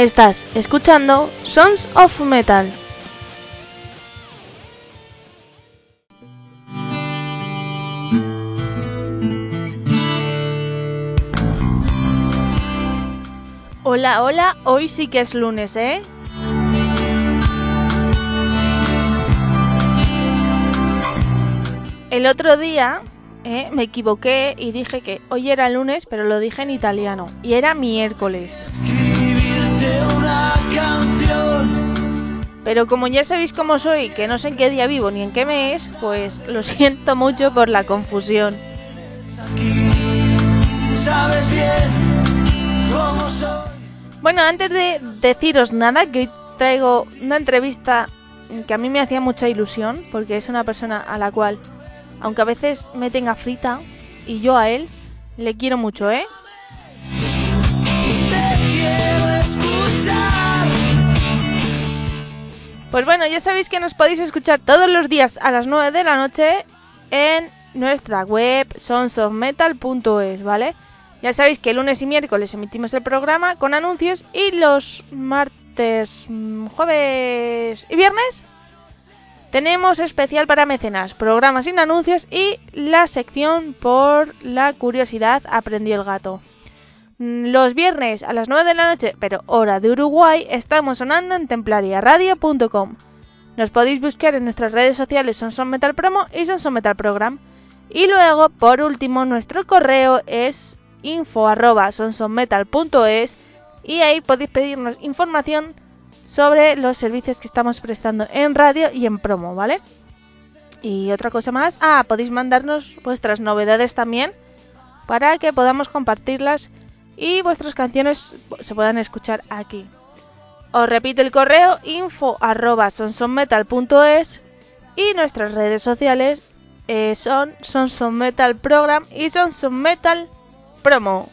Estás escuchando Sons of Metal. Hola, hola, hoy sí que es lunes, ¿eh? El otro día eh, me equivoqué y dije que hoy era lunes, pero lo dije en italiano y era miércoles. Pero como ya sabéis cómo soy, que no sé en qué día vivo ni en qué mes, pues lo siento mucho por la confusión. Bueno, antes de deciros nada, que hoy traigo una entrevista que a mí me hacía mucha ilusión, porque es una persona a la cual, aunque a veces me tenga frita, y yo a él, le quiero mucho, ¿eh? Pues bueno, ya sabéis que nos podéis escuchar todos los días a las 9 de la noche en nuestra web sonsofmetal.es, ¿vale? Ya sabéis que lunes y miércoles emitimos el programa con anuncios y los martes, mm, jueves y viernes tenemos especial para mecenas, programas sin anuncios y la sección por la curiosidad aprendí el gato. Los viernes a las 9 de la noche, pero hora de Uruguay, estamos sonando en templariaradio.com. Nos podéis buscar en nuestras redes sociales Sonson Metal Promo y Sonson Metal Program. Y luego, por último, nuestro correo es info@sonsonmetal.es y ahí podéis pedirnos información sobre los servicios que estamos prestando en radio y en promo, ¿vale? Y otra cosa más, ah, podéis mandarnos vuestras novedades también para que podamos compartirlas y vuestras canciones se puedan escuchar aquí. Os repito el correo info arroba sonsonmetal.es y nuestras redes sociales eh, son Sonson Metal Program y Sonson Metal Promo.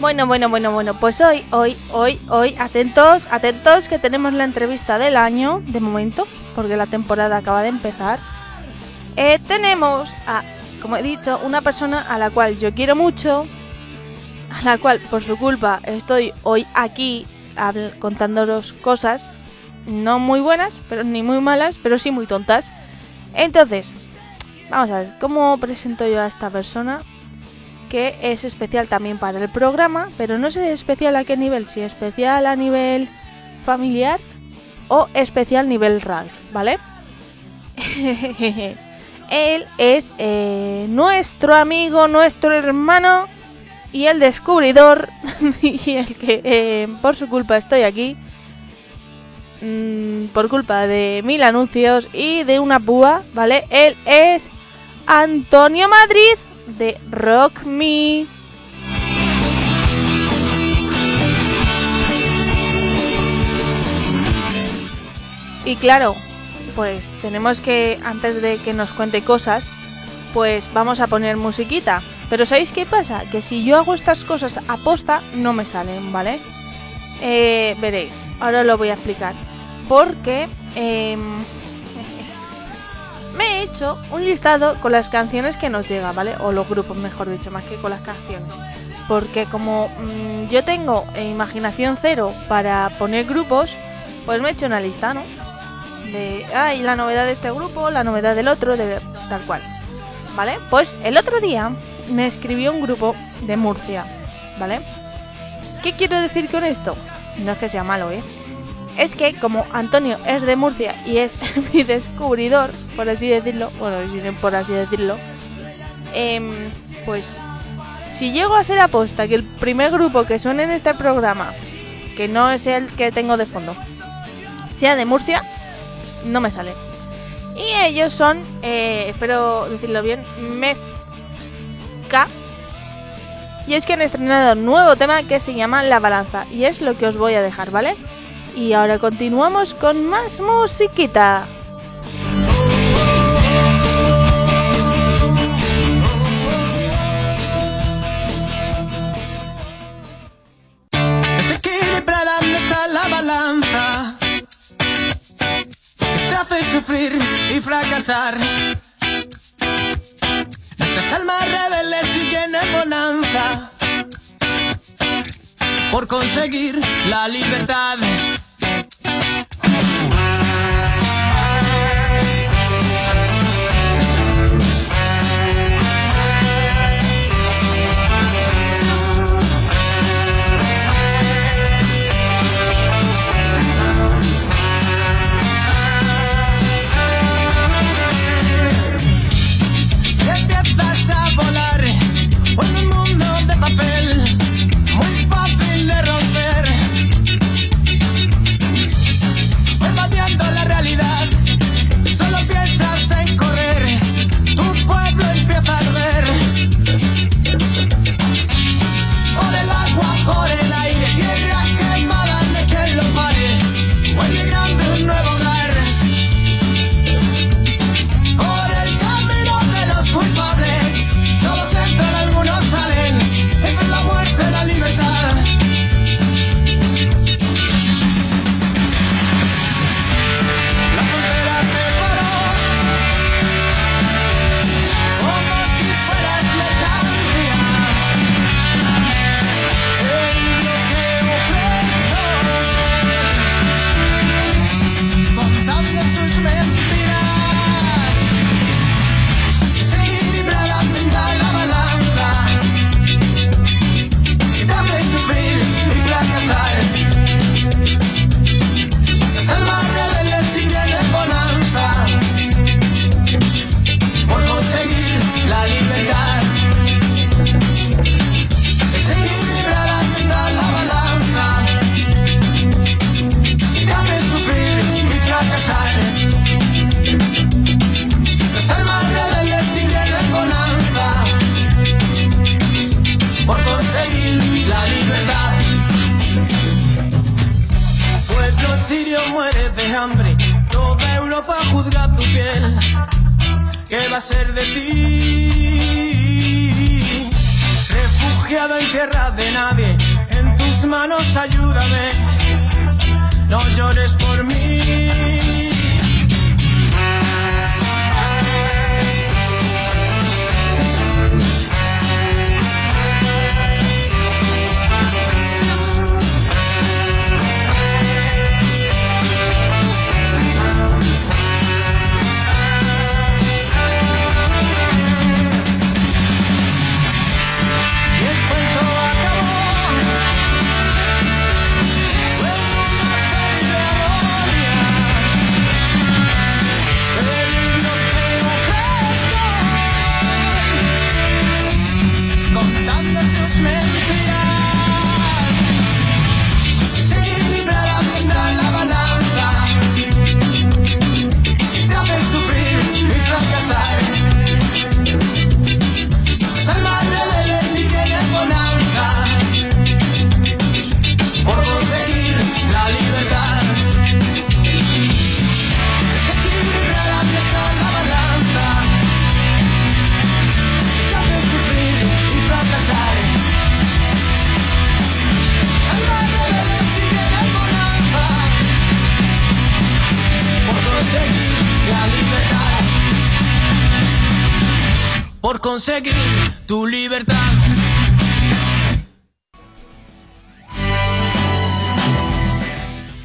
Bueno, bueno, bueno, bueno, pues hoy, hoy, hoy, hoy, atentos, atentos que tenemos la entrevista del año, de momento, porque la temporada acaba de empezar. Eh, tenemos a, como he dicho, una persona a la cual yo quiero mucho, a la cual por su culpa estoy hoy aquí contándolos cosas, no muy buenas, pero ni muy malas, pero sí muy tontas. Entonces, vamos a ver, ¿cómo presento yo a esta persona? que es especial también para el programa, pero no sé especial a qué nivel, si especial a nivel familiar o especial nivel Ralph, ¿vale? Él es eh, nuestro amigo, nuestro hermano y el descubridor y el que eh, por su culpa estoy aquí. Mm, por culpa de mil anuncios y de una púa, ¿vale? Él es Antonio Madrid de Rock Me. Y claro, pues tenemos que, antes de que nos cuente cosas, pues vamos a poner musiquita. Pero ¿sabéis qué pasa? Que si yo hago estas cosas a posta, no me salen, ¿vale? Eh, veréis, ahora lo voy a explicar. Porque eh, me he hecho un listado con las canciones que nos llega, ¿vale? O los grupos, mejor dicho, más que con las canciones. Porque como mmm, yo tengo imaginación cero para poner grupos, pues me he hecho una lista, ¿no? De, ay, la novedad de este grupo, la novedad del otro, de tal cual. ¿Vale? Pues el otro día me escribió un grupo de Murcia, ¿vale? ¿Qué quiero decir con esto? No es que sea malo, ¿eh? es que como Antonio es de Murcia y es mi descubridor, por así decirlo, bueno, por así decirlo, eh, pues si llego a hacer aposta que el primer grupo que suene en este programa, que no es el que tengo de fondo, sea de Murcia, no me sale. Y ellos son, eh, espero decirlo bien, Mezca. Y es que han estrenado un nuevo tema que se llama La Balanza. Y es lo que os voy a dejar, ¿vale? Y ahora continuamos con más musiquita. hace sufrir y fracasar. Nuestras almas rebeldes siguen en bonanza por conseguir la libertad.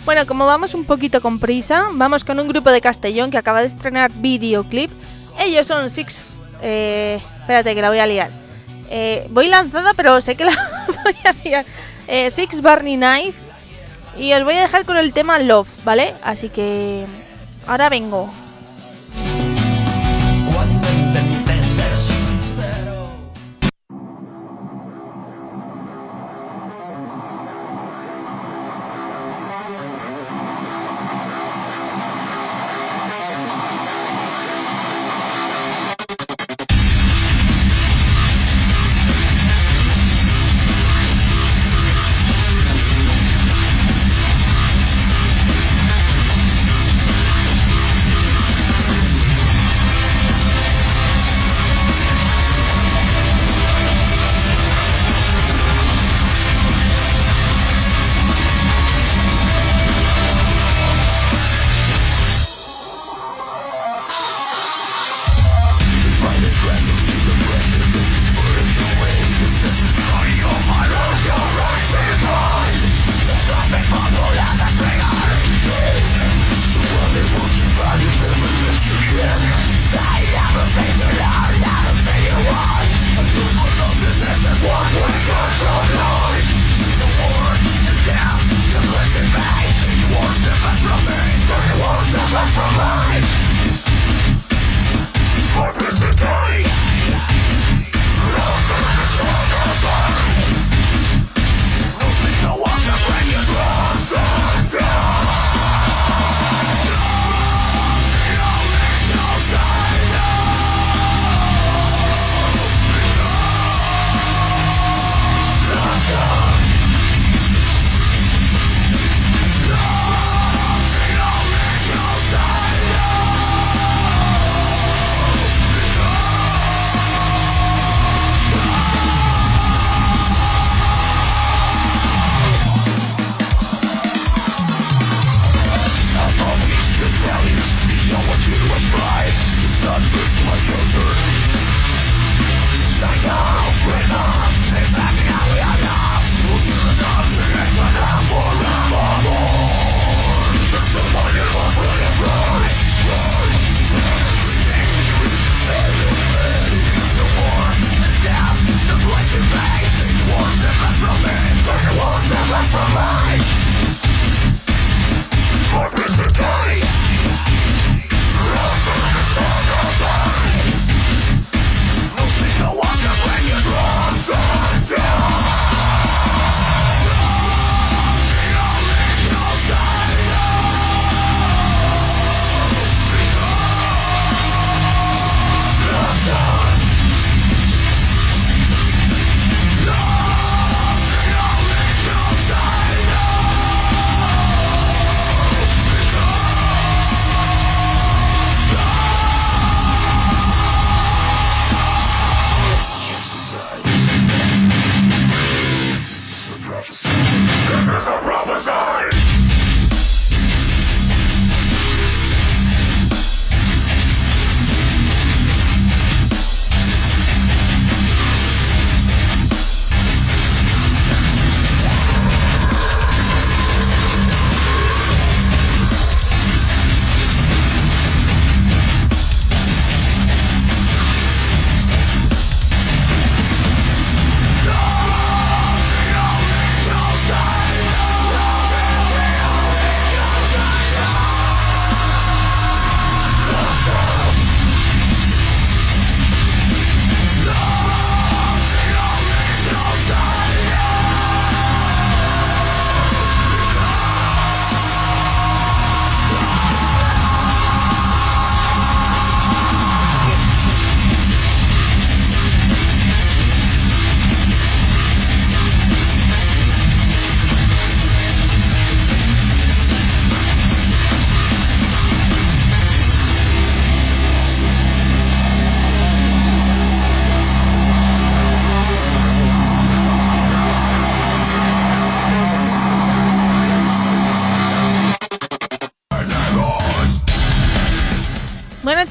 Bueno, como vamos un poquito con prisa, vamos con un grupo de Castellón que acaba de estrenar videoclip. Ellos son Six... Eh, espérate que la voy a liar. Eh, voy lanzada, pero sé que la voy a liar. Eh, Six Barney Knife. Y os voy a dejar con el tema Love, ¿vale? Así que ahora vengo.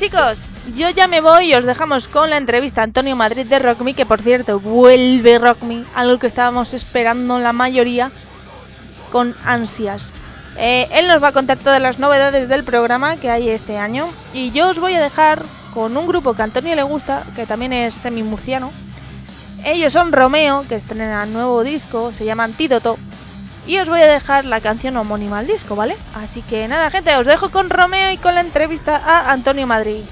Chicos, yo ya me voy y os dejamos con la entrevista a Antonio Madrid de Rock Me, que por cierto vuelve Rock Me, algo que estábamos esperando la mayoría con ansias. Eh, él nos va a contar todas las novedades del programa que hay este año y yo os voy a dejar con un grupo que a Antonio le gusta, que también es semi-murciano. Ellos son Romeo, que estrenan nuevo disco, se llama Antídoto. Y os voy a dejar la canción homónima al disco, ¿vale? Así que nada, gente, os dejo con Romeo y con la entrevista a Antonio Madrid.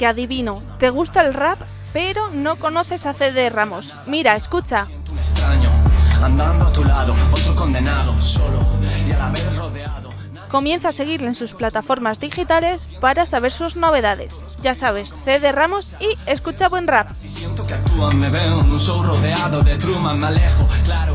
Que adivino, ¿te gusta el rap? pero no conoces a CD Ramos. Mira, escucha. Comienza a seguirle en sus plataformas digitales para saber sus novedades. Ya sabes, CD Ramos y escucha buen rap. Siento que actúan, me veo en un show rodeado de Truman, me alejo, claro,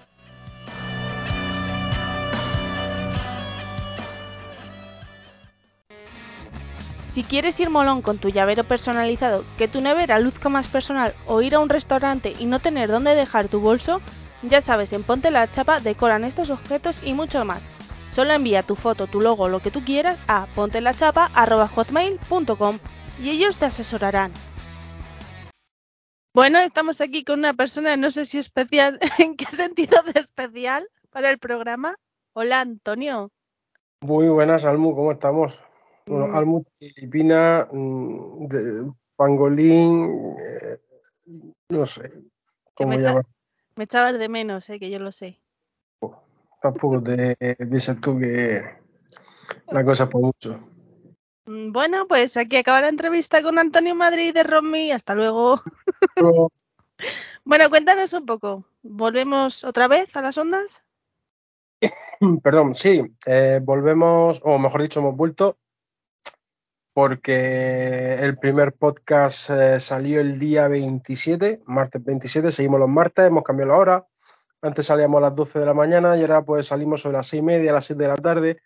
Si quieres ir molón con tu llavero personalizado, que tu nevera luzca más personal o ir a un restaurante y no tener dónde dejar tu bolso, ya sabes, en Ponte la Chapa decoran estos objetos y mucho más. Solo envía tu foto, tu logo, lo que tú quieras a pontelachapa.hotmail.com y ellos te asesorarán. Bueno, estamos aquí con una persona, no sé si especial, ¿en qué sentido de especial para el programa? Hola, Antonio. Muy buenas, Almu, ¿cómo estamos? Bueno, Mm. Filipina, mm, de- pangolín, eh, no sé cómo me, echa- llamar. me echabas de menos, eh, que yo lo sé. Tampoco te piensas tú que la cosa es por mucho. Mm, Bueno, pues aquí acaba la entrevista con Antonio Madrid de Romy. Hasta luego. Pero, Bueno, cuéntanos un poco. ¿Volvemos otra vez a las ondas? perdón, sí, eh, volvemos, o mejor dicho, hemos vuelto porque el primer podcast eh, salió el día 27, martes 27, seguimos los martes, hemos cambiado la hora. Antes salíamos a las 12 de la mañana y ahora pues salimos sobre las 6 y media, las 7 de la tarde.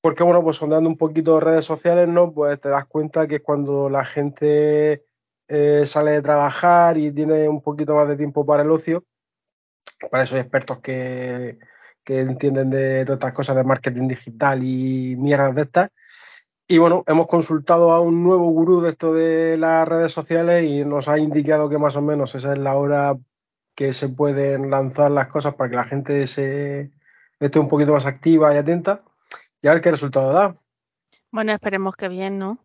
Porque bueno, pues sondando un poquito redes sociales, ¿no? Pues te das cuenta que es cuando la gente eh, sale de trabajar y tiene un poquito más de tiempo para el ocio. Para eso hay expertos que, que entienden de todas estas cosas de marketing digital y mierdas de estas. Y bueno, hemos consultado a un nuevo gurú de esto de las redes sociales y nos ha indicado que más o menos esa es la hora que se pueden lanzar las cosas para que la gente se esté un poquito más activa y atenta y a ver qué resultado da. Bueno, esperemos que bien, ¿no?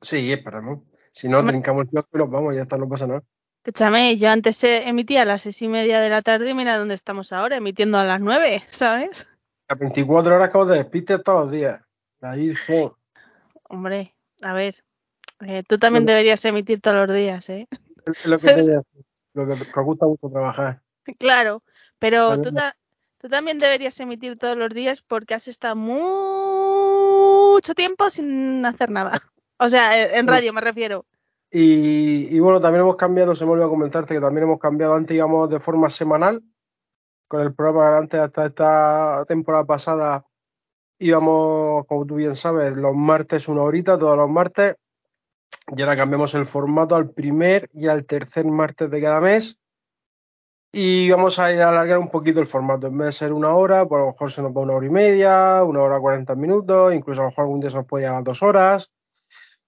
Sí, esperamos. Si no, trincamos el nos vamos, ya está, no pasa nada. Escúchame, yo antes emitía a las seis y media de la tarde y mira dónde estamos ahora, emitiendo a las nueve, ¿sabes? A 24 horas que os despistes todos los días. La Virgen. Hombre, a ver, eh, tú también deberías emitir todos los días, ¿eh? Lo que, te lo que, os gusta mucho trabajar. Claro, pero tú, ta- tú también deberías emitir todos los días porque has estado mucho tiempo sin hacer nada. O sea, eh, en radio me refiero. Y, y bueno, también hemos cambiado, se me olvidó comentarte que también hemos cambiado, antes íbamos de forma semanal, con el programa antes hasta esta temporada pasada íbamos, como tú bien sabes, los martes una horita, todos los martes, y ahora cambiamos el formato al primer y al tercer martes de cada mes. Y vamos a ir a alargar un poquito el formato. En vez de ser una hora, pues a lo mejor se nos va una hora y media, una hora cuarenta minutos, incluso a lo mejor algún día se nos puede ir a las dos horas.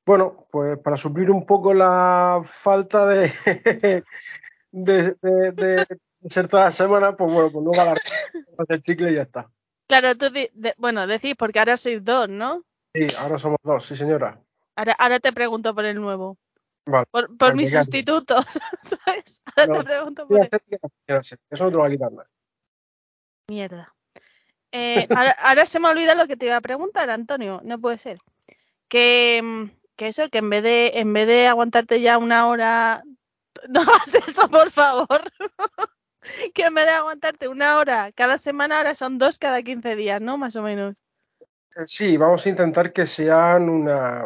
Bueno, pues para suplir un poco la falta de, de, de- ser toda la semana, pues bueno, pues no va a alargar el chicle y ya está. Claro, tú, de- bueno, decís porque ahora sois dos, ¿no? Sí, ahora somos dos, sí señora. Ahora, ahora te pregunto por el nuevo. Vale. Por, por Pues sustituto, ¿sabes? Ahora No, te pregunto por el... Eso no te lo va a quitar nada. Mierda. Eh, ahora, ahora se me olvida lo que te iba a preguntar, Antonio. No puede ser. Que, mm, que eso, que en vez de en vez de aguantarte ya una hora, no hagas eso, por favor. que en vez de aguantarte una hora cada semana, ahora son dos cada 15 días, ¿no? Más o menos. Eh, Sí, vamos a intentar que sean una,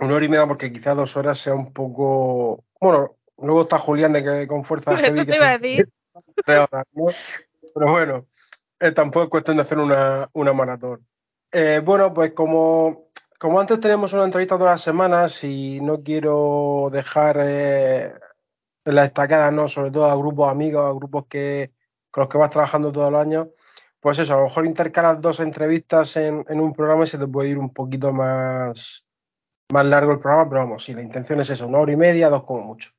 una hora y media, porque quizás dos horas sea un poco. Bueno, luego está Julián de que con fuerza Eso heavy, te iba a decir. horas, ¿no? Pero bueno, eh, tampoco es cuestión de hacer una, una maratón. Eh, bueno, pues como, como antes teníamos una entrevista todas las semanas y no quiero dejar eh, en la estacada, ¿no? Sobre todo a grupos amigos, a grupos que, con los que vas trabajando todos los años, pues eso, a lo mejor intercalas dos entrevistas en, en un programa y se te puede ir un poquito más, más largo el programa, pero vamos, sí, la intención es eso, una hora y media, dos como mucho.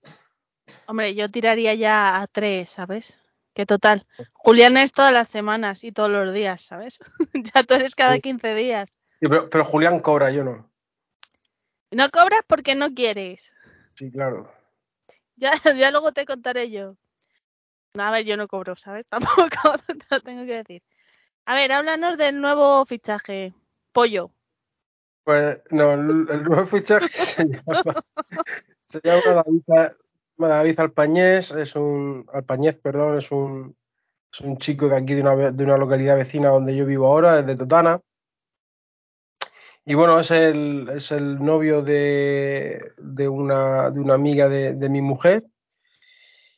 Hombre, yo tiraría ya a tres, ¿sabes? Que total. Julián es todas las semanas y todos los días, ¿sabes? ya tú eres cada Sí. 15 días. Sí, pero, pero Julián cobra, yo no. No cobras porque no quieres. Sí, claro. Ya, ya luego te contaré yo. A ver, yo no cobro, ¿sabes? Tampoco lo tengo que decir. A ver, háblanos del nuevo fichaje. Pollo. Pues no, el, nuevo fichaje se llama, se llama David, David Alpañés, es un Alpañez, perdón, es un, es un chico de aquí de una, de una localidad vecina donde yo vivo ahora, es de Totana. Y bueno, es el, es el novio de, de una, de una amiga de, de mi mujer.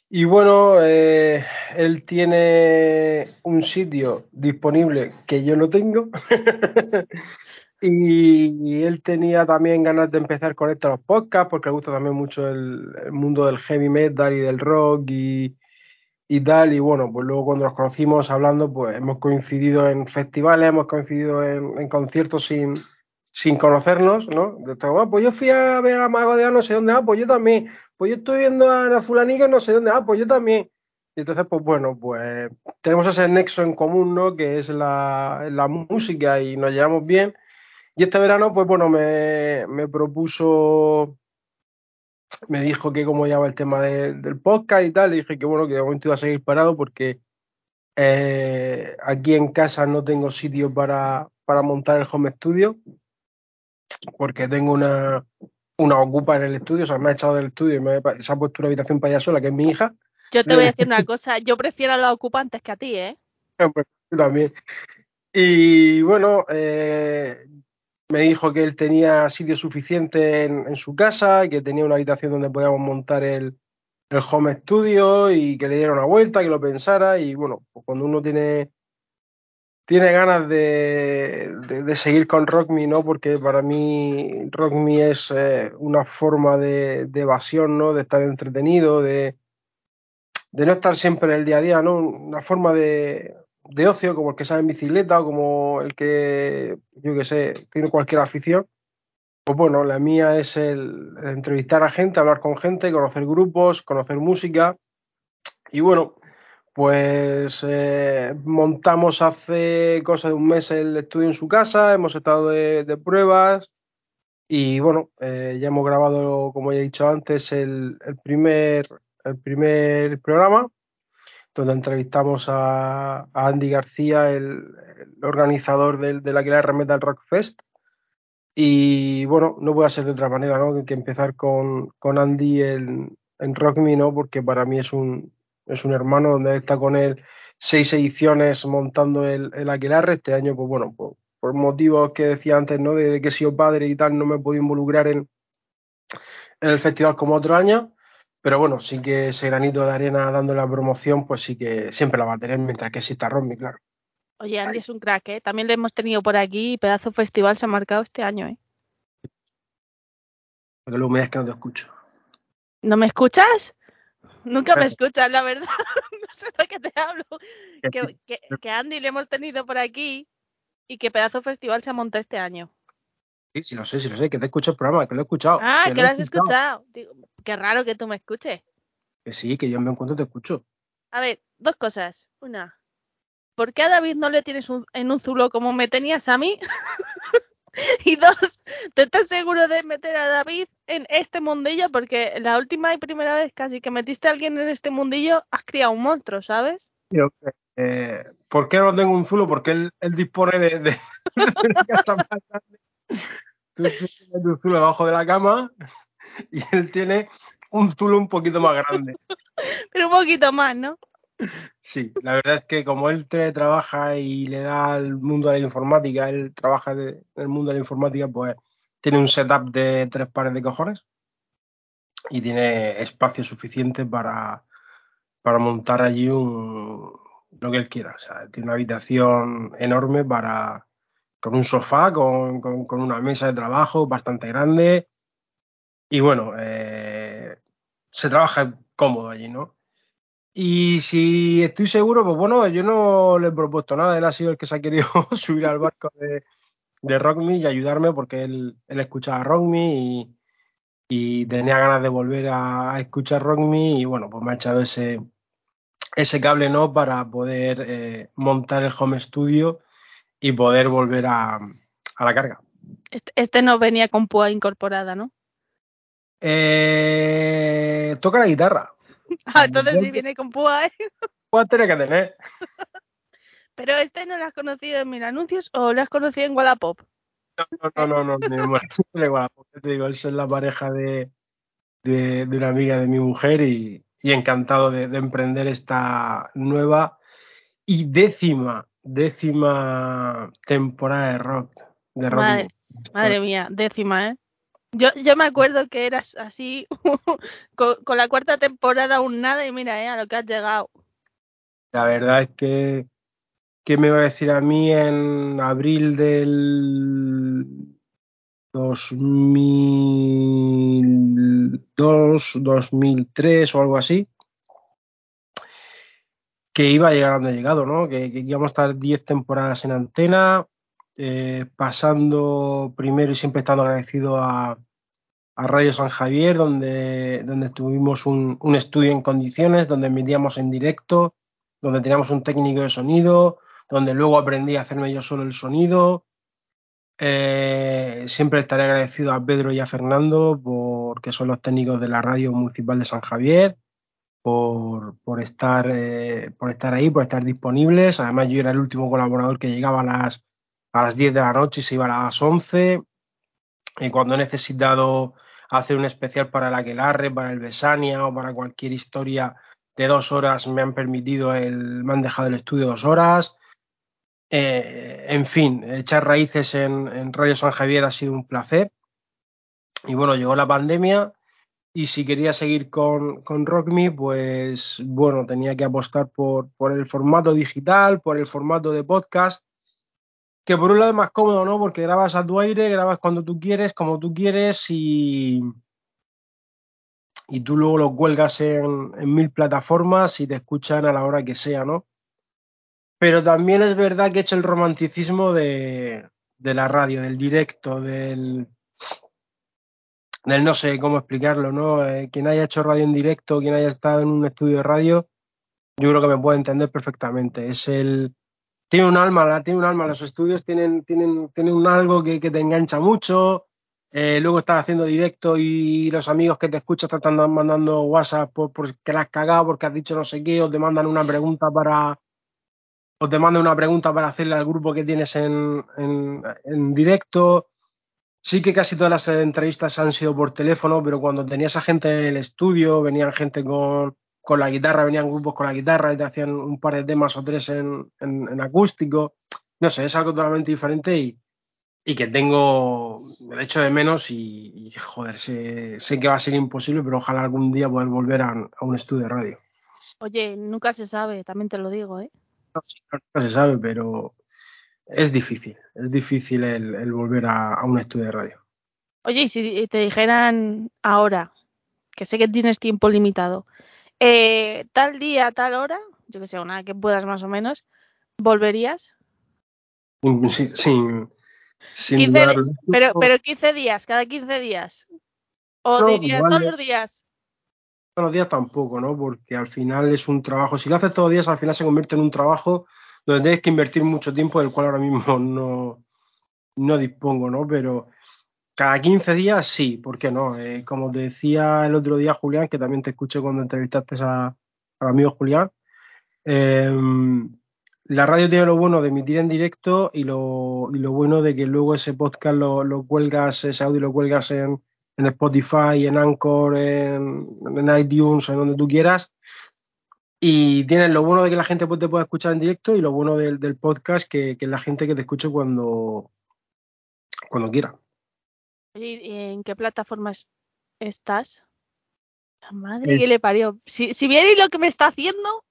Y bueno, eh, él tiene un sitio disponible que yo no tengo. y él tenía también ganas de empezar con esto los podcasts, porque le gusta también mucho el, el mundo del heavy metal y del rock y, y tal. Y bueno, pues luego cuando nos conocimos hablando, pues hemos coincidido en festivales, hemos coincidido en, en conciertos sin, sin conocernos, ¿no? De todo, "Ah, pues yo fui a ver a Mago de Oz no sé dónde, ah, pues yo también. Pues yo estoy viendo a la fulanica no sé dónde, ah, pues yo también. Y entonces, pues bueno, pues tenemos ese nexo en común, ¿no? Que es la, música y nos llevamos bien. Y este verano, pues bueno, me, me propuso, me dijo que cómo llevaba el tema de- del podcast y tal. Y dije que bueno, que de momento iba a seguir parado porque eh, aquí en casa no tengo sitio para, para montar el home studio, porque tengo una, una ocupa en el estudio, o sea, me ha echado del estudio y me, ha- se ha puesto una habitación para ella sola, que es mi hija. Yo te voy a decir una cosa. Yo prefiero a los ocupantes que a ti, ¿eh? Pues, yo también. Y bueno, eh, me dijo que él tenía sitio suficiente en, en su casa, que tenía una habitación donde podíamos montar el, el home studio y que le diera una vuelta, que lo pensara. Y bueno, pues cuando uno tiene, tiene ganas de, de- seguir con Rock Me, ¿no? Porque para mí Rock Me es eh, una forma de, de evasión, ¿no? De estar entretenido, de, no estar siempre en el día a día, ¿no? Una forma de, de ocio, como el que sale en bicicleta o como el que, yo qué sé, tiene cualquier afición. Pues bueno, la mía es el, el entrevistar a gente, hablar con gente, conocer grupos, conocer música. Y bueno, pues eh, montamos hace cosa de un mes el estudio en su casa, hemos estado de, de pruebas y bueno, eh, ya hemos grabado, como ya he dicho antes, el, primer, el primer programa donde entrevistamos a, Andy García, el, organizador del, del Aguilar Metal Rock Fest. Y bueno, no puede ser de otra manera, ¿no? Que, que empezar con, con Andy en, en Rock Me, ¿no? Porque para mí es un, es un hermano donde está con él seis ediciones montando el, el Aquelarre. Este año, pues bueno, por, por motivos que decía antes, ¿no? De, de que he sido padre y tal, no me he podido involucrar en, en el festival como otro año. Pero bueno, sí que ese granito de arena dando la promoción, pues sí que siempre la va a tener mientras que exista Me, claro. Oye, Andy es un crack, ¿eh? También le hemos tenido por aquí y pedazo festival se ha marcado este año, ¿eh? Porque luego me digas que no te escucho. ¿No me escuchas? Nunca me escuchas, la verdad. no sé de qué te hablo. Que, que, Andy le hemos tenido por aquí y que pedazo festival se ha montado este año. Sí, sí lo sé, sí lo sé, que te escucho el programa, que lo he escuchado. Ah, que lo has escuchado. Digo, qué raro que tú me escuches. Que sí, que yo me encuentro te escucho. A ver, dos cosas. Una, ¿por qué a David no le tienes un- en un zulo como me tenías a mí? y dos, ¿te estás seguro de meter a David en este mundillo? Porque la última y primera vez casi que metiste a alguien en este mundillo, has criado un monstruo, ¿sabes? Yo, eh, ¿Por qué no tengo un zulo? Porque él, él dispone de, de. Tú, tú tienes tu zulo debajo de la cama y él tiene un zulo un poquito más grande. Pero un poquito más, ¿no? Sí, la verdad es que como él trabaja y le da al mundo de la informática, él trabaja en el mundo de la informática, pues tiene un setup de tres pares de cojones y tiene espacio suficiente para, para montar allí lo que él quiera. O sea, tiene una habitación enorme para, con un sofá, con, con- con una mesa de trabajo bastante grande y bueno, eh, se trabaja cómodo allí, ¿no? Y si estoy seguro, pues bueno, yo no le he propuesto nada. Él ha sido el que se ha querido subir al barco de, de Rock Me y ayudarme porque él, él escuchaba Rock Me y, y tenía ganas de volver a, escuchar Rock Me y bueno, pues me ha echado ese, ese cable no para poder eh, montar el home studio y poder volver a, a la carga. Este, este no venía con púa incorporada, ¿no? Eh, toca la guitarra. Ah, entonces sí viene con púa, ¿eh? Puedes tener que tener. Pero este no lo has conocido en Mil Anuncios o lo has conocido en Wallapop. No, no, no, no, no, igual, porque te digo, es la pareja de, de, de una amiga de mi mujer y, y encantado de, de emprender esta nueva y décima, décima temporada de rock. De rock Madre, madre mía, décima, ¿eh? Yo, yo me acuerdo que eras así, con, la cuarta temporada un nada y mira, ¿eh? A lo que has llegado. La verdad es que, ¿qué me va a decir a mí en abril del 2002, 2003 o algo así? Que iba a llegar donde he llegado, ¿no? Que, que íbamos a estar 10 temporadas en antena, eh, pasando primero y siempre estando agradecido a, Radio San Javier, donde, donde tuvimos un, un estudio en condiciones, donde emitíamos en directo, donde teníamos un técnico de sonido, donde luego aprendí a hacerme yo solo el sonido. Eh, siempre estaré agradecido a Pedro y a Fernando porque son los técnicos de la radio municipal de San Javier, por, por estar, eh, por estar ahí, por estar disponibles. Además, yo era el último colaborador que llegaba a las, a las 10 de la noche y se iba a las 11. Y cuando he necesitado hacer un especial para el Aquelarre, para el Besania o para cualquier historia de dos horas me han permitido el, me han dejado el estudio dos horas. Eh, en fin, echar raíces en, en, Radio San Javier ha sido un placer. Y bueno, llegó la pandemia y si quería seguir con, con RockMe, pues bueno, tenía que apostar por, por el formato digital, por el formato de podcast, que por un lado es más cómodo, ¿no? Porque grabas a tu aire, grabas cuando tú quieres, como tú quieres y, y tú luego lo cuelgas en, en, mil plataformas y te escuchan a la hora que sea, ¿no? Pero también es verdad que he hecho el romanticismo de, de la radio, del directo, del, del no sé cómo explicarlo, ¿no? Eh, quien haya hecho radio en directo, quien haya estado en un estudio de radio, yo creo que me puede entender perfectamente. Es el, tiene un alma, tiene un alma, los estudios tienen, tienen, tienen un algo que, que te engancha mucho, eh, luego estás haciendo directo y los amigos que te escuchan te están mandando WhatsApp por, por que la has cagado, porque has dicho no sé qué, o te mandan una pregunta para o te mandan una pregunta para hacerle al grupo que tienes en, en, en directo. Sí que casi todas las entrevistas han sido por teléfono, pero cuando tenías a gente en el estudio, venían gente con, con la guitarra, venían grupos con la guitarra y te hacían un par de temas o tres en, en, en acústico. No sé, es algo totalmente diferente y, y que tengo el hecho de menos y, y joder, sé, sé, que va a ser imposible, pero ojalá algún día poder volver a, a, un estudio de radio. Oye, nunca se sabe, también te lo digo, ¿eh? No, sí, nunca se sabe, pero es difícil, es difícil el, el volver a, a, un estudio de radio. Oye, y si te dijeran ahora, que sé que tienes tiempo limitado, eh, tal día, tal hora, yo que sé, una que puedas más o menos, ¿volverías? Sí, sin, sin 15, dudar, pero, pero 15 días, cada 15 días. ¿O No, dirías vale. todos los días? todos los días tampoco, ¿no? Porque al final es un trabajo, si lo haces todos los días, al final se convierte en un trabajo donde tienes que invertir mucho tiempo, del cual ahora mismo no, no dispongo, ¿no? Pero cada 15 días sí, ¿por qué no? Eh, como te decía el otro día Julián, que también te escuché cuando entrevistaste a, al amigo Julián, eh, la radio tiene lo bueno de emitir en directo y lo, y lo bueno de que luego ese podcast lo, lo cuelgas, ese audio lo cuelgas en, en Spotify, en Anchor, en, en, iTunes, en donde tú quieras. Y tienes lo bueno de que la gente te pueda escuchar en directo y lo bueno del, del podcast que, que la gente que te escuche cuando, cuando quiera. ¿Y en qué plataformas estás? La madre que le parió. Si, si vierais lo que me está haciendo.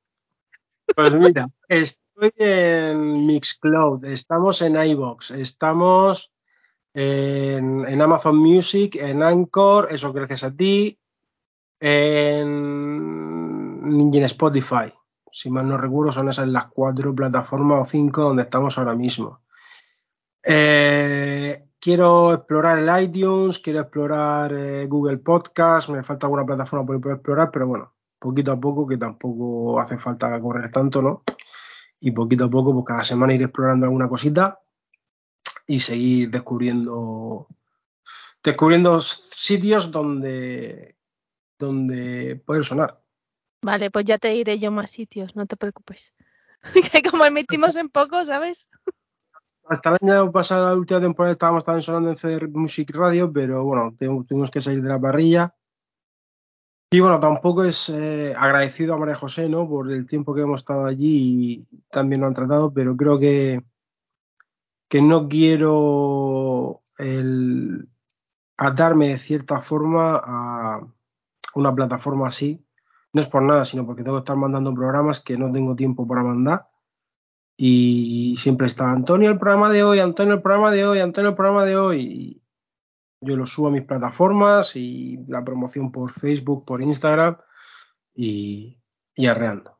Pues mira, estoy en Mixcloud, estamos en iBox, estamos en, en, Amazon Music, en Anchor, eso gracias a ti, en, en Spotify. Si mal no recuerdo, son esas las cuatro plataformas o cinco donde estamos ahora mismo. Eh, quiero explorar el iTunes, quiero explorar eh, Google Podcast, me falta alguna plataforma por poder explorar, pero bueno, poquito a poco, que tampoco hace falta correr tanto, ¿no? Y poquito a poco, pues cada semana ir explorando alguna cosita y seguir descubriendo descubriendo sitios donde donde poder sonar. Vale, pues ya te iré yo más sitios, no te preocupes. que como emitimos en poco, ¿sabes? Hasta el año pasado, la última temporada, estábamos también sonando en CR Music Radio, pero bueno, tu- tuvimos que salir de la parrilla. Y bueno, tampoco es eh, agradecido a María José, ¿no? Por el tiempo que hemos estado allí y también lo han tratado, pero creo que, que no quiero el atarme de cierta forma a una plataforma así. No es por nada, sino porque tengo que estar mandando programas que no tengo tiempo para mandar. Y siempre está Antonio el programa de hoy, Antonio el programa de hoy, Antonio el programa de hoy. Yo lo subo a mis plataformas y la promoción por Facebook, por Instagram y, y arreando.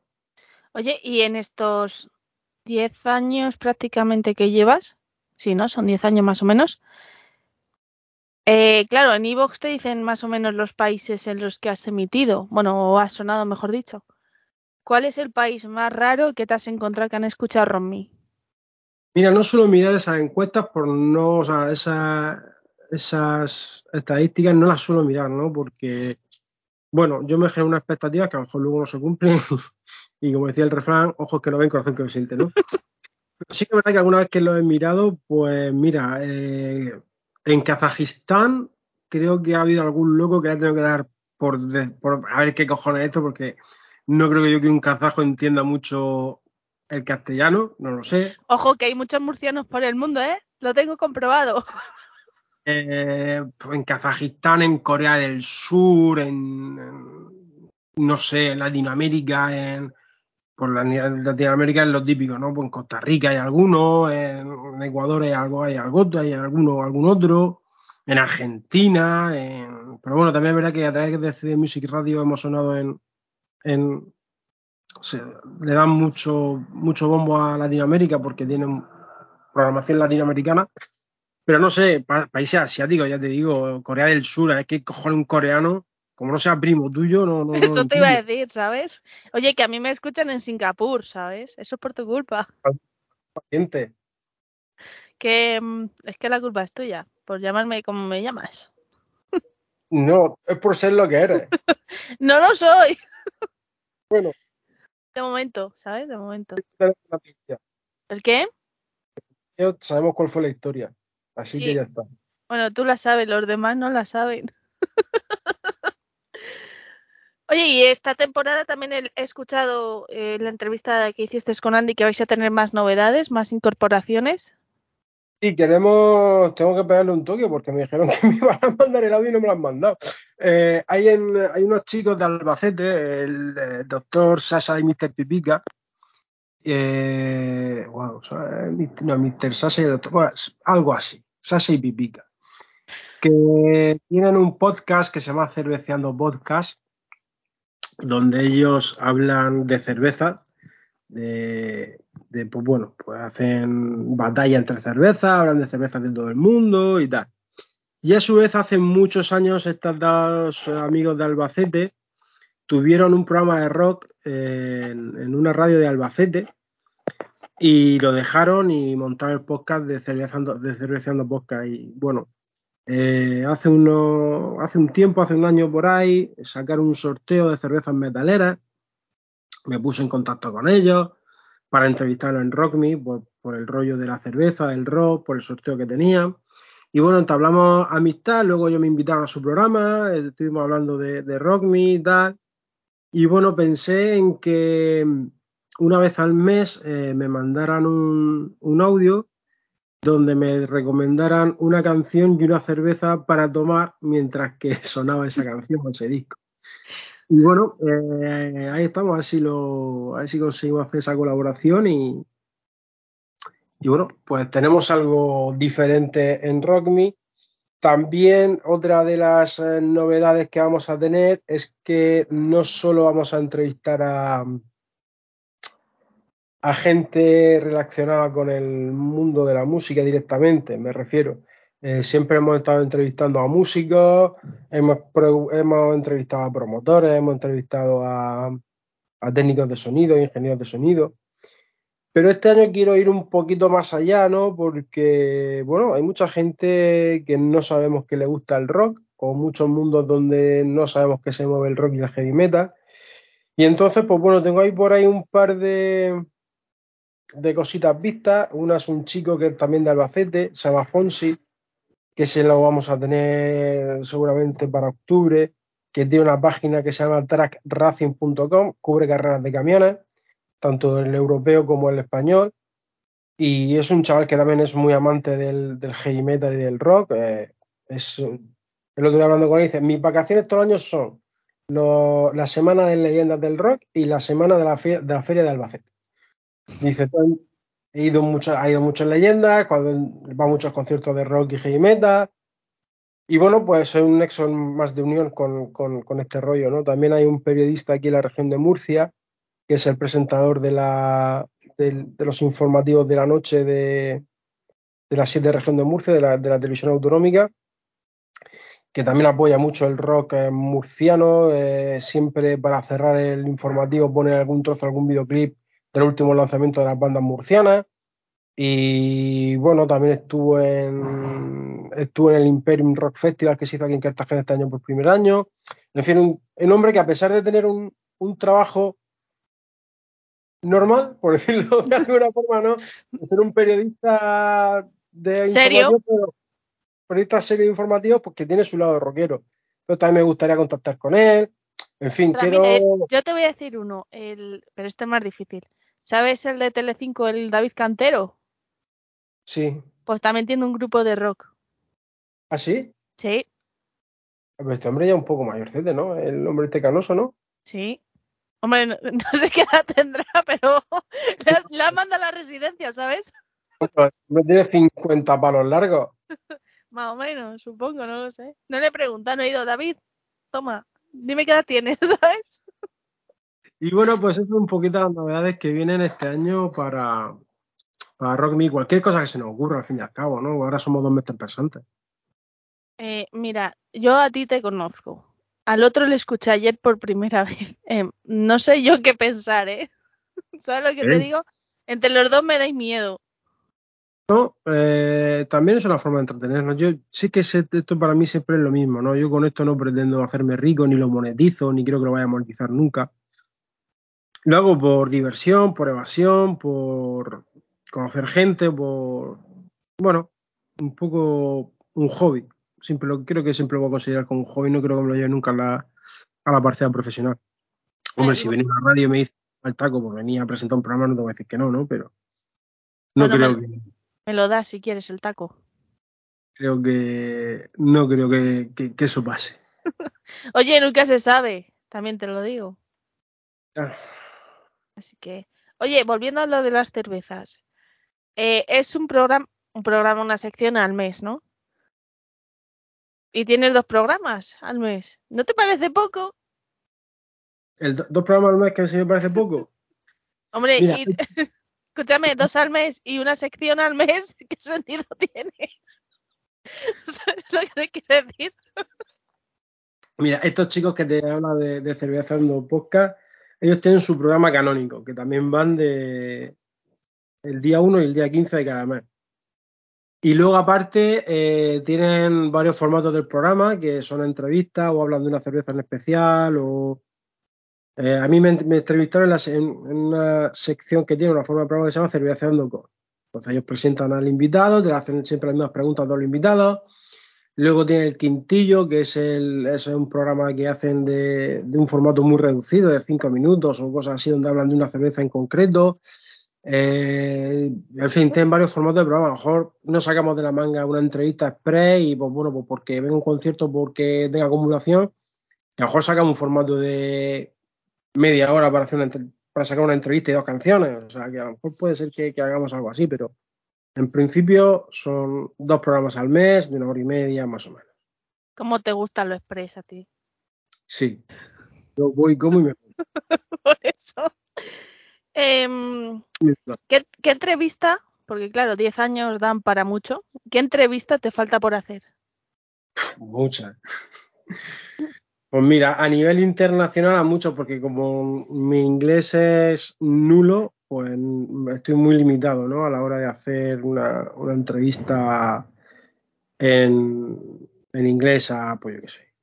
Oye, y en estos 10 años prácticamente que llevas, sí, ¿no? Son 10 años más o menos. Eh, claro, en Evox te dicen más o menos los países en los que has emitido, bueno, o has sonado, mejor dicho. ¿Cuál es el país más raro que te has encontrado que han escuchado Me? Mira, no suelo mirar esas encuestas por no, o sea, esa- esas estadísticas no las suelo mirar, ¿no? Porque, bueno, yo me genero unas expectativas que a lo mejor luego no se cumplen y como decía el refrán, ojos que no ven, corazón que no siente, ¿no? Sí que es verdad que alguna vez que lo he mirado, pues mira, eh, en Kazajistán creo que ha habido algún loco que le ha tenido que dar por, por a ver qué cojones es esto, porque no creo que yo que un kazajo entienda mucho el castellano, no lo sé. Ojo, que hay muchos murcianos por el mundo, ¿eh? Lo tengo comprobado. eh, en Kazajistán, en Corea del Sur, en, en, no sé, en Latinoamérica, en por la, Latinoamérica es lo típico, ¿no? Pues en Costa Rica hay algunos, en, en Ecuador hay algo, hay algo, hay alguno, algún otro, en Argentina, en, pero bueno, también es verdad que a través de CD Music Radio hemos sonado en, en se, le dan mucho, mucho bombo a Latinoamérica porque tienen programación latinoamericana pero no sé, pa países asiáticos, ya te digo, Corea del Sur, es que cojones un coreano, como no sea primo tuyo, no, no, Eso te iba a decir, ¿sabes? Oye, que a mí me escuchan en Singapur, ¿sabes? Eso es por tu culpa. Paciente. Que mm, es que la culpa es tuya, por llamarme como me llamas. No, es por ser lo que eres. No lo soy. Bueno, De momento, ¿sabes? De momento. ¿El qué? Sabemos cuál fue la historia, así Sí. que ya está. Bueno, tú la sabes, los demás no la saben. Oye, y esta temporada también he he escuchado eh, la entrevista que hiciste con Andy que vais a tener más novedades, más incorporaciones. Sí, queremos, tengo que pegarle un toque porque me dijeron que me iban a mandar el audio y no me lo han mandado. Eh, hay, unos chicos de Albacete, el, doctor Sasa y Mr. Pipica. Eh, no, Mr. Sasa y el doctor, bueno, algo así, Sasa y Pipica. Que tienen un podcast que se llama Cerveceando Podcast, donde ellos hablan de cerveza, de, pues bueno, pues hacen batalla entre cervezas, hablan de cervezas de todo el mundo y tal. Y a su vez, hace muchos años, estos dos amigos de Albacete tuvieron un programa de rock en, en una radio de Albacete y lo dejaron y montaron el podcast de Cervezando, de Cerveceando Podcast. Y bueno, eh, hace, uno, hace un tiempo, hace un año por ahí, sacaron un sorteo de cervezas metaleras. Me puse en contacto con ellos para entrevistarlo en Rock Me por, por, el rollo de la cerveza, del rock, por el sorteo que tenían. Y bueno, entablamos amistad, luego ellos me invitaron a su programa, estuvimos hablando de, de Rock Me y tal. Y bueno, pensé en que una vez al mes eh, me mandaran un, un, audio donde me recomendaran una canción y una cerveza para tomar mientras que sonaba esa canción o ese disco. Y bueno, eh, ahí estamos, a ver, si lo, a ver si conseguimos hacer esa colaboración y, y bueno, pues tenemos algo diferente en Rock Me. También otra de las eh, novedades que vamos a tener es que no solo vamos a entrevistar a, a gente relacionada con el mundo de la música directamente, me refiero, Eh, siempre hemos estado entrevistando a músicos, hemos, hemos entrevistado a promotores, hemos entrevistado a técnicos de sonido, ingenieros de sonido. Pero este año quiero ir un poquito más allá, ¿no? Porque, bueno, hay mucha gente que no sabemos que le gusta el rock, o muchos mundos donde no sabemos que se mueve el rock y el heavy metal. Y entonces, pues bueno, tengo ahí por ahí un par de, de cositas vistas. Una es un chico que es también de Albacete, se llama Fonsi, que se lo vamos a tener seguramente para octubre, que tiene una página que se llama trackracing.com, cubre carreras de camiones, tanto el europeo como el español. Y es un chaval que también es muy amante del, del heavy metal y del rock. eh, es, el otro día hablando con él, dice, mis vacaciones todos los años son lo- la semana de leyendas del rock y la semana de la, feria de Albacete. Dice, pues, he ido mucho, ha ido mucho en leyendas, cuando va a muchos conciertos de rock y heavy metal. Y bueno, pues es un nexo más de unión con, con- con este rollo, ¿no? También hay un periodista aquí en la región de Murcia, que es el presentador de, la, de los informativos de la noche de, de la 7 región de Murcia, de la, de la televisión autonómica, que también apoya mucho el rock eh, murciano. eh, siempre para cerrar el informativo pone algún trozo, algún videoclip del último lanzamiento de las bandas murcianas. Y bueno, también estuvo en, estuvo en el Imperium Rock Festival que se hizo aquí en Cartagena este año por primer año. En fin, un, un hombre que a pesar de tener un, un trabajo normal, por decirlo de alguna forma, ¿no? De ser un periodista de ¿Serio? pero periodista serio informativo, porque tiene su lado rockero. Entonces también me gustaría contactar con él. En fin, quiero. eh, yo te voy a decir uno, el, pero este es más difícil. ¿Sabes el de Telecinco, el David Cantero? Sí. Pues también tiene un grupo de rock. ¿Ah, sí? Sí, Pero este hombre ya un poco mayorcete, ¿no? El hombre este canoso, ¿no? sí. Hombre, no, no sé qué edad tendrá, pero la, la manda a la residencia, ¿sabes? Pues no tiene 50 palos largos. Más o menos, supongo, no lo sé. No le he preguntado, no he ido, David, toma, dime qué edad tienes, ¿sabes? Y bueno, pues eso es un poquito las novedades que vienen este año para, para Rock Me. Cualquier cosa que se nos ocurra, al fin y al cabo, ¿no? Ahora somos dos meses pensantes. Eh, mira, yo a ti te conozco. Al otro le escuché ayer por primera vez. Eh, no sé yo qué pensar, ¿eh? ¿Sabes lo que te ¿Eh? digo? Entre los dos me dais miedo. No, eh, también es una forma de entretenernos. Yo sí que sé- esto para mí siempre es lo mismo, ¿no? Yo con esto no pretendo hacerme rico, ni lo monetizo, ni creo que lo vaya a monetizar nunca. Lo hago por diversión, por evasión, por conocer gente, por, bueno, un poco un hobby. Siempre lo, creo que siempre lo voy a considerar como un hobby, no creo que me lo lleve nunca a la, a la parcela profesional. Hombre, si venía a la radio y me dice al taco, pues venía a presentar un programa, no te voy a decir que no, ¿no? Pero no Bueno, creo me- que Me lo das si quieres el taco. creo que no creo que, que- que eso pase. Oye, nunca se sabe, también te lo digo. Ah, Así que, oye, volviendo a lo de las cervezas. eh, es un programa, un programa, una sección al mes, ¿no? Y tienes dos programas al mes. ¿No te parece poco? El, do- dos programas al mes que se me parece poco. Hombre, y- escúchame, dos al mes y una sección al mes, ¿qué sentido tiene? ¿Sabes lo que te quiero decir? Mira, estos chicos que te hablan de, de Cervezando Podcast, ellos tienen su programa canónico, que también van de el día 1 y el día 15 de cada mes. Y luego, aparte, eh, tienen varios formatos del programa, que son entrevistas o hablan de una cerveza en especial. o eh, A mí me, entrevistaron en, la una sección que tiene una forma de programa que se llama Cervezando con. Entonces ellos presentan al invitado, te hacen siempre las mismas preguntas a todos los invitados. Luego tiene el Quintillo, que es, el, un programa que hacen de un formato muy reducido, de cinco minutos o cosas así, donde hablan de una cerveza en concreto. Eh, en fin, tienen varios formatos de programa. A lo mejor no sacamos de la manga una entrevista express y, pues bueno, pues porque venga un concierto porque tenga acumulación. A lo mejor sacamos un formato de media hora para, hacer una, para sacar una entrevista y dos canciones. O sea, que a lo mejor puede ser que, que hagamos algo así, pero en principio son dos programas al mes, de una hora y media más o menos. ¿Cómo te gusta lo express a ti? Sí. Yo voy como y me Por eso. Em. ¿qué, qué entrevista Porque claro, 10 años dan para mucho. ¿Qué entrevista te falta por hacer? Muchas. Pues mira, a nivel internacional a mucho, porque como mi inglés es nulo, pues estoy muy limitado, ¿no? A la hora de hacer una, una entrevista en, en inglés a, pues yo qué sé,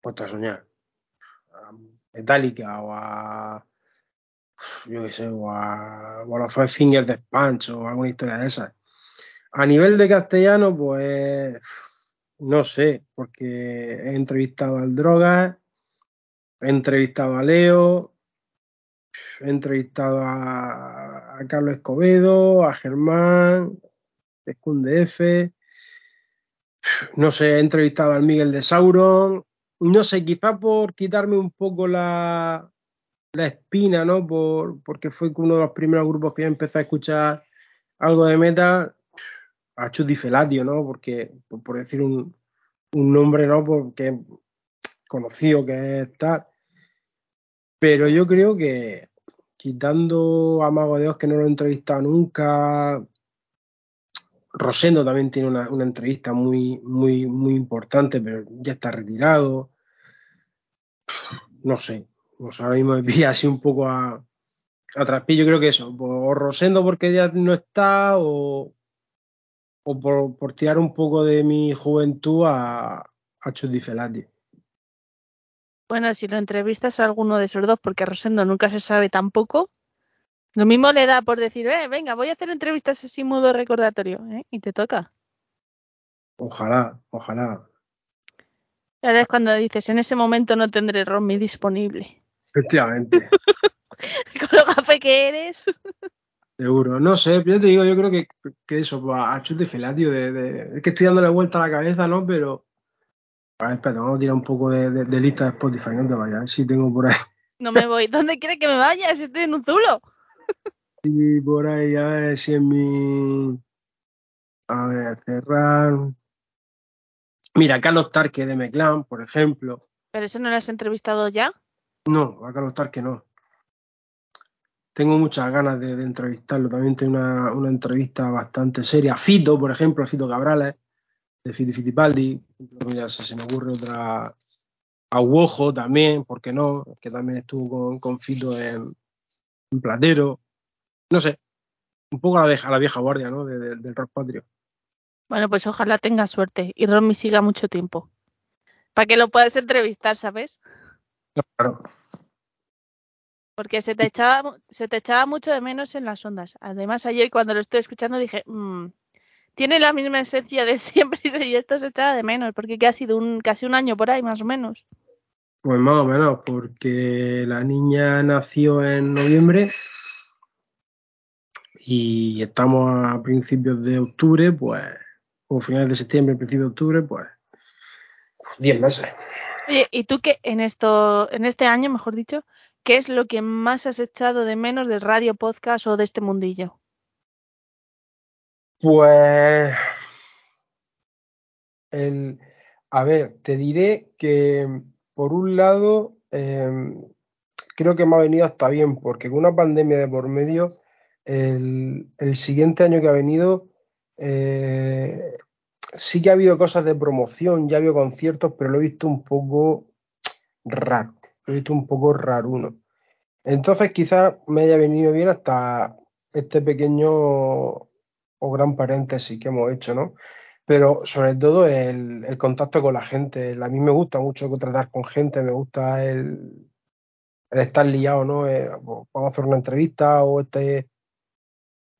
puesto a soñar, a Metallica o a, yo qué sé, o a, o a Five Fingers de Punch o alguna historia de esas. A nivel de castellano, pues no sé, porque he entrevistado al Drogas, he entrevistado a Leo, he entrevistado a, Carlos Escobedo, a Germán, de F, no sé, he entrevistado al Miguel de Sauron, no sé, quizá por quitarme un poco la, la espina, ¿no? Por, porque fue uno de los primeros grupos que yo empecé a escuchar algo de metal, a Chus Di Felatio, ¿no? Porque, por, decir un, un nombre, ¿no? Porque conocido que es tal. Pero yo creo que quitando a Mago de Dios, que no lo he entrevistado nunca, Rosendo también tiene una, una entrevista muy, muy, muy importante, pero ya está retirado. No sé, sea, ahora mismo me pilla así un poco a, a traspié. Yo creo que eso, o Rosendo porque ya no está, o, o por, por tirar un poco de mi juventud a, a Chus Di Felati. Bueno, si lo entrevistas a alguno de esos dos, porque Rosendo nunca se sabe tampoco, lo mismo le da por decir, eh, venga, voy a hacer entrevistas así modo recordatorio, ¿eh? Y te toca. Ojalá, ojalá. Ahora es cuando dices, en ese momento no tendré Romy disponible. Efectivamente, Con lo gafe que eres. seguro. No sé, yo te digo, yo creo que, que eso, a Chus Di Felati, de, de, es que estoy dándole vuelta a la cabeza, ¿no? Pero. A ver, espera, vamos a tirar un poco de, de, de lista de Spotify, no te vayas, a ver si tengo por ahí. No me voy. ¿Dónde quieres que me vaya? Si estoy en un zulo. Y por ahí, a ver si en mi. A ver, cerrar. Mira, Carlos Tarque de Meclán, por ejemplo. Pero eso no lo has entrevistado ya. No, a Carlos Tarque no. Tengo muchas ganas de, entrevistarlo. También tengo una, una, entrevista bastante seria. Fito, por ejemplo, Fito Cabrales, de Fiti Fitipaldi. Ya se, se me ocurre otra. A Wojo también, ¿por qué no? Que también estuvo con, con Fito en, Platero. No sé, un poco a la vieja, la vieja guardia, ¿no? De, del rock patrio. Bueno, pues ojalá tenga suerte y Romy siga mucho tiempo. Para que lo puedas entrevistar, ¿sabes? Claro. Porque se te, echaba, se te echaba mucho de menos en las ondas. Además, ayer cuando lo estoy escuchando dije, mmm, tiene la misma esencia de siempre y esto se echaba de menos, porque que ha sido un, casi un año por ahí, más o menos. Pues más o menos, porque la niña nació en noviembre y estamos a principios de octubre, pues, o finales de septiembre, principios de octubre, pues, 10 meses. Oye, ¿y tú qué en esto, en este año, mejor dicho, qué es lo que más has echado de menos del radio, podcast o de este mundillo? Pues, el, a ver, te diré que por un lado eh, creo que me ha venido hasta bien, porque con una pandemia de por medio, el, el siguiente año que ha venido, eh, sí que ha habido cosas de promoción, ya ha habido conciertos, pero lo he visto un poco raro, lo he visto un poco raruno. Entonces quizás me haya venido bien hasta este pequeño o gran paréntesis que hemos hecho, ¿no? Pero sobre todo el, contacto con la gente. A mí me gusta mucho tratar con gente, me gusta el, el estar liado, ¿no? Eh, vamos a hacer una entrevista o este...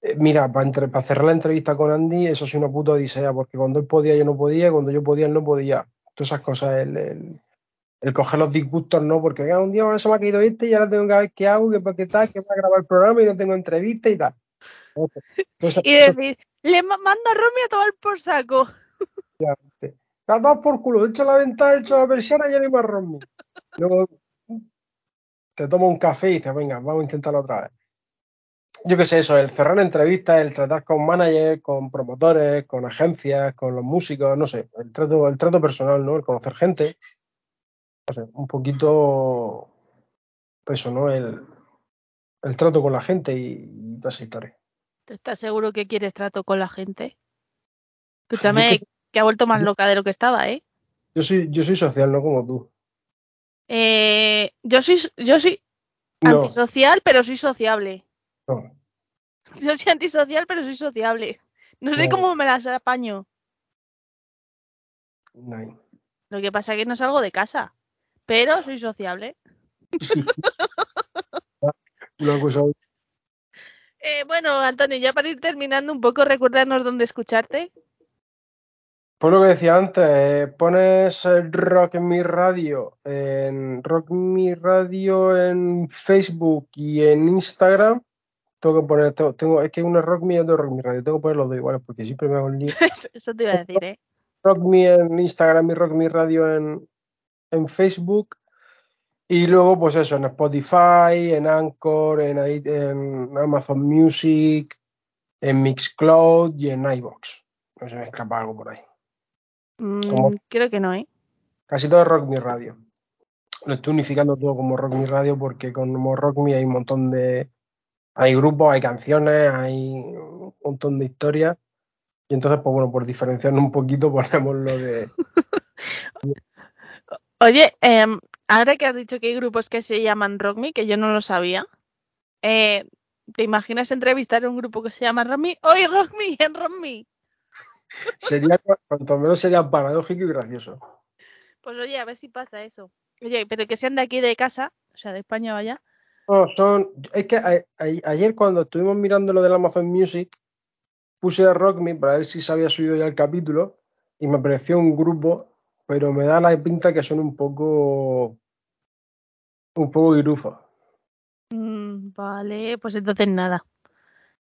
Eh, mira, para, entre, para, cerrar la entrevista con Andy, eso es una puta odisea, porque cuando él podía yo no podía, cuando yo podía él no podía. Todas esas cosas, el, el, el coger los disgustos, ¿no? Porque ah, un día se me ha caído este y ahora tengo que ver qué hago, qué, qué tal, que va a grabar el programa y no tengo entrevista y tal. Entonces, y decir, le mando a Romy a tomar por saco. Has dado por culo, he hecho la ventana, he hecho la persiana y ya hay más Romy. Luego te toma un café y dices, venga, vamos a intentarlo otra vez. Yo qué sé, eso, el cerrar entrevistas, el tratar con managers, con promotores, con agencias, con los músicos, no sé, el trato, el trato personal, ¿no? El conocer gente. No sé, un poquito eso, ¿no? El, el trato con la gente y, y toda esa historia. ¿Tú estás seguro que quieres trato con la gente? Escúchame, que ha vuelto más loca de lo que estaba, ¿eh? Yo soy, yo soy social, no como tú. Eh, yo soy, yo soy No, antisocial, pero soy sociable. No. Yo soy antisocial, pero soy sociable. No sé No. cómo me las apaño. no. Lo que pasa es que no salgo de casa, pero soy sociable. Eh, bueno, Antonio, ya para ir terminando un poco, recuérdanos dónde escucharte. Pues lo que decía antes, eh, pones el Rock Mi Radio en Rock Mi Radio en Facebook y en Instagram. Tengo que poner, tengo, tengo- es que uno es Rock Me y otro es Rock Mi Radio. Tengo que poner los dos iguales porque siempre me hago un lío. Eso- te iba a decir, ¿eh? Rock Me en Instagram y Rock Mi Radio en, en Facebook. Y luego, pues eso, en Spotify, en Anchor, en, en Amazon Music, en Mixcloud y en iVoox. No se me escapa algo por ahí. Mm, creo que no, ¿eh? Casi todo es Rock Me Radio. Lo estoy unificando todo como Rock Me Radio porque como Rock Me hay un montón de... Hay grupos, hay canciones, hay un montón de historias. Y entonces, pues bueno, por diferenciarnos un poquito ponemos lo de... Oye, em, ahora que has dicho que hay grupos que se llaman Rock Me, que yo no lo sabía, eh, ¿te imaginas entrevistar a un grupo que se llama Rock Me? ¡Oye, Rock Me! ¡En Rock Me! Sería, cuanto menos sería paradójico y gracioso. Pues oye, a ver si pasa eso. Oye, pero que sean de aquí de casa, o sea, de España vaya. No, son... Es que a- a- ayer cuando estuvimos mirando lo del Amazon Music, puse a Rock Me para ver si se había subido ya el capítulo y me apareció un grupo, pero me da la pinta que son un poco... Un poco girufos. Mm, vale, pues entonces nada.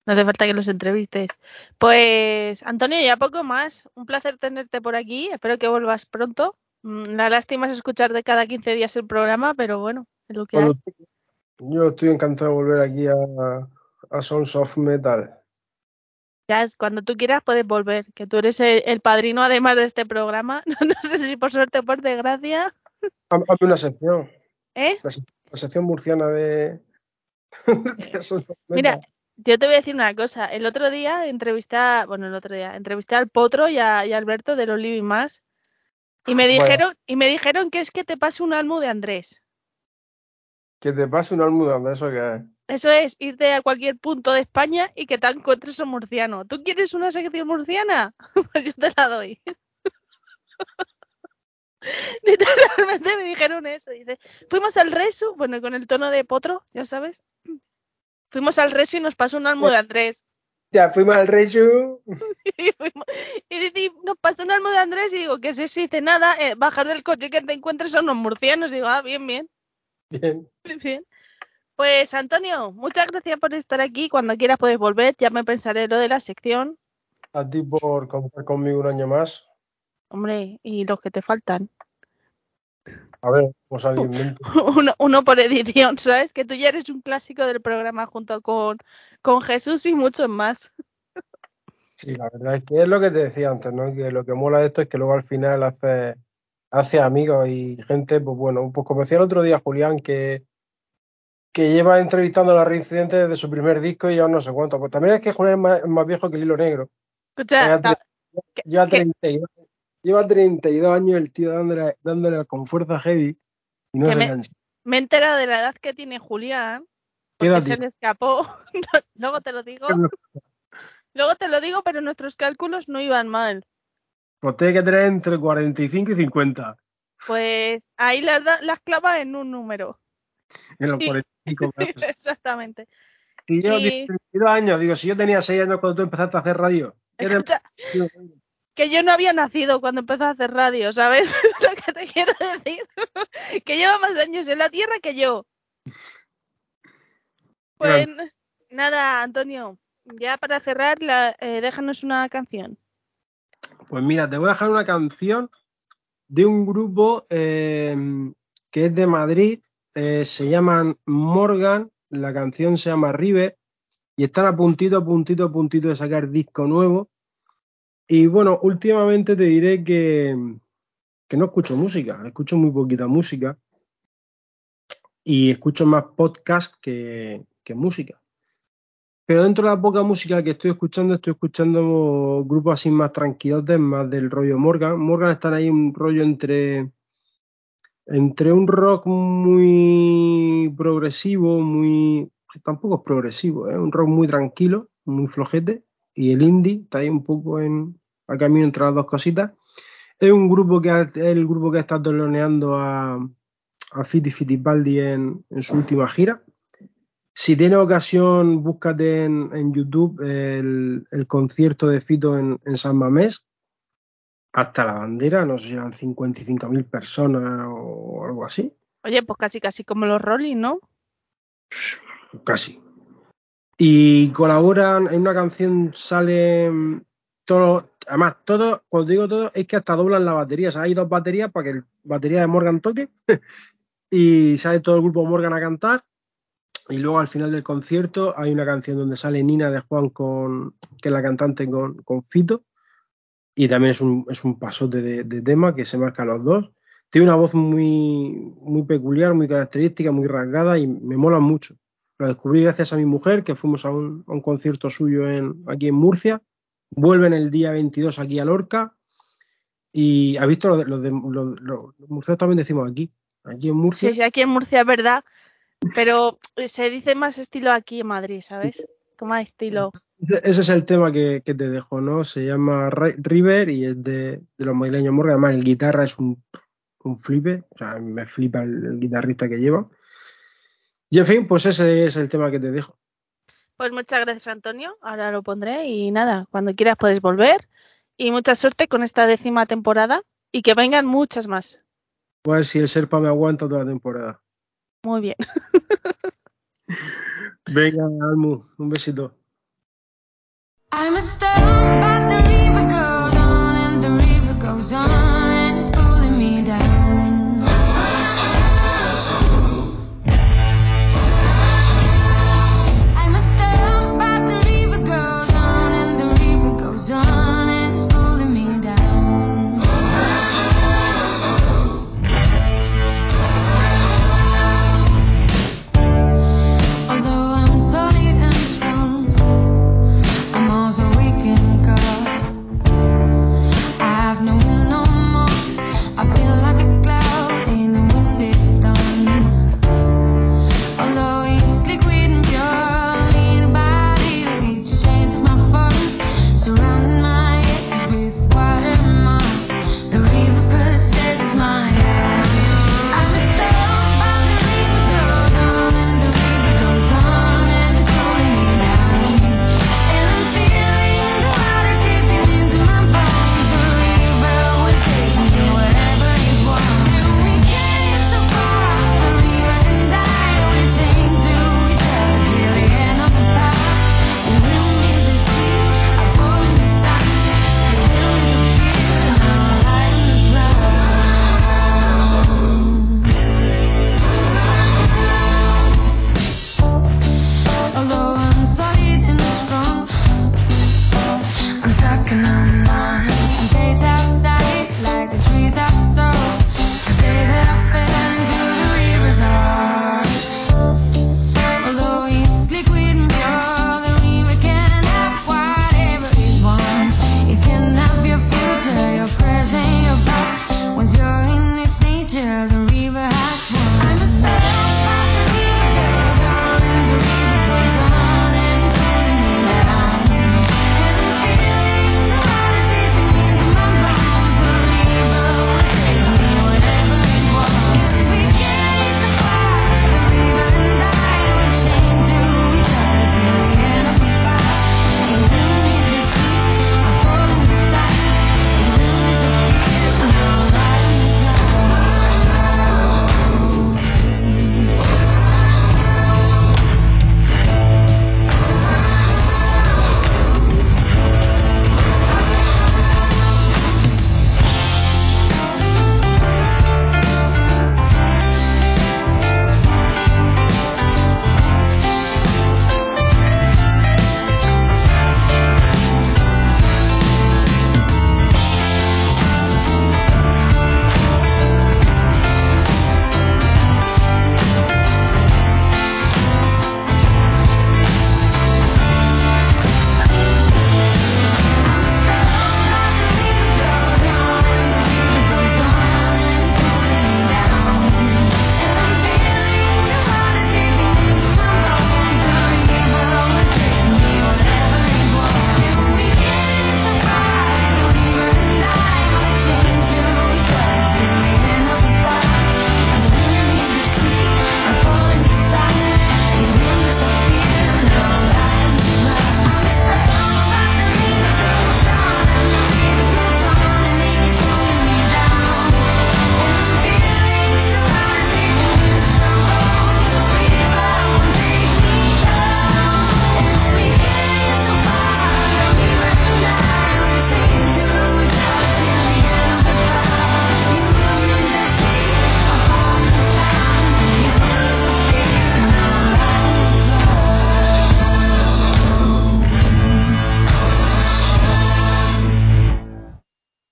No hace falta que los entrevistes. Pues, Antonio, ya poco más. Un placer tenerte por aquí. Espero que vuelvas pronto. Mm, La lástima es escuchar de cada 15 días el programa, pero bueno, es lo que hay. Yo estoy encantado de volver aquí a, a Sons of Metal. Ya cuando tú quieras puedes volver, que tú eres el, el padrino además de este programa. No, no sé si por suerte o por desgracia. Hazme una sección, ¿Eh? la, se- la sección murciana de, de Sons of Mira, Metal. yo te voy a decir una cosa. El otro día entrevisté, a- bueno, el otro día entrevisté al Potro y a, y a Alberto de los Living Mars y me Bueno. dijeron y me dijeron que es que te pase un álbum de Andrés. Que te pase un almohadón de eso que es. Eso es irte a cualquier punto de España y que te encuentres un murciano. ¿Tú quieres una sección murciana? Pues yo te la doy. Literalmente me dijeron eso. Dice, fuimos al Resu, bueno, con el tono de potro, ya sabes. Fuimos al Resu y nos pasó un álbum de Andrés. Ya fuimos al Reju. y, fuimos- y nos pasó un almo de Andrés y digo, que si dice nada, eh, bajar del coche y que te encuentres a unos murcianos. Digo, ah, bien, bien, Bien. bien. Pues Antonio, muchas gracias por estar aquí. Cuando quieras puedes volver, ya me pensaré lo de la sección. A ti por contar conmigo un año más. Hombre, y los que te faltan. A ver, pues alguien uno, uno por edición, ¿sabes? Que tú ya eres un clásico del programa junto con, con Jesús y muchos más. Sí, la verdad es que es lo que te decía antes, ¿no? Que lo que mola de esto es que luego al final hace, hace amigos y gente, pues bueno, pues como decía el otro día Julián, que, que lleva entrevistando a la reincidente desde su primer disco y ya no sé cuánto. Pues también es que Julián es más, viejo que el hilo negro. Escucha, Lleva ¿Qué? 32, lleva 32 años el tío dándole, dándole con fuerza heavy y no se me- cansa. me he enterado de la edad que tiene Julián. ¿Qué Porque se le escapó. Luego te lo digo. Luego te lo digo, pero nuestros cálculos no iban mal. Pues tiene que tener entre 45 y 50. Pues ahí las, las clavas en un número. En los Sí. 45 grados. Exactamente. Si yo Y- digo 32 años, digo, si yo tenía 6 años cuando tú empezaste a hacer radio. ¿qué te- Escucha, que yo no había nacido cuando empezó a hacer radio, ¿sabes? Lo que te quiero decir. que lleva más años en la Tierra que yo. Pues nada, Antonio. Ya para cerrar, la, eh, déjanos una canción. Pues mira, te voy a dejar una canción de un grupo eh, que es de Madrid. eh, se llaman Morgan. La canción se llama River. Y están a puntito, a puntito, a puntito de sacar disco nuevo. Y bueno, últimamente te diré que, que no escucho música, escucho muy poquita música. Y escucho más podcast que, que música. Pero dentro de la poca música que estoy escuchando, estoy escuchando grupos así más tranquilotes, más del rollo Morgan. Morgan está ahí un rollo entre entre un rock muy progresivo, muy tampoco es progresivo, es un rock muy tranquilo, muy flojete, y el indie está ahí un poco en a camino entre las dos cositas. Es un grupo que ha- es el grupo que ha estado a, a Fiti Fitipaldi en, en su última gira. Si tienes ocasión, búscate en, en YouTube el, el concierto de Fito en, en San Mamés. Hasta la bandera, no sé si eran 55.000 personas o algo así. Oye, pues casi casi como los Rolling, ¿no? casi. Y colaboran en una canción, salen todos, además, todo, cuando digo todo, es que hasta doblan la batería. O sea, hay dos baterías para que el batería de Morgan toque y sale todo el grupo Morgan a cantar. Y luego al final del concierto hay una canción donde sale Nina de Juan con, que es la cantante con, con Fito. Y también es un, es un pasote de, de tema que se marca a los dos. Tiene una voz muy, muy peculiar, muy característica, muy rasgada y me mola mucho. Lo descubrí gracias a mi mujer, que fuimos a un, a un concierto suyo en, aquí en Murcia. Vuelven el día 22 aquí a Lorca. Y ha visto los los los, también decimos aquí. Aquí en Murcia. Sí, sí, aquí en Murcia verdad, pero se dice más estilo aquí en Madrid, ¿sabes? Como más estilo. Ese es el tema que, que te dejo, ¿no? Se llama Ri- River y es de, de los madrileños Morgan. Además, el guitarra es un, un flipe. O sea, me flipa el, el guitarrista que lleva. Y en fin, pues ese es el tema que te dejo. Pues muchas gracias, Antonio. Ahora lo pondré y nada, cuando quieras puedes volver. Y mucha suerte con esta décima temporada y que vengan muchas más. Ver si el Serpa me aguanta toda la temporada. Muy bien. Venga, Almu, un besito. I'm a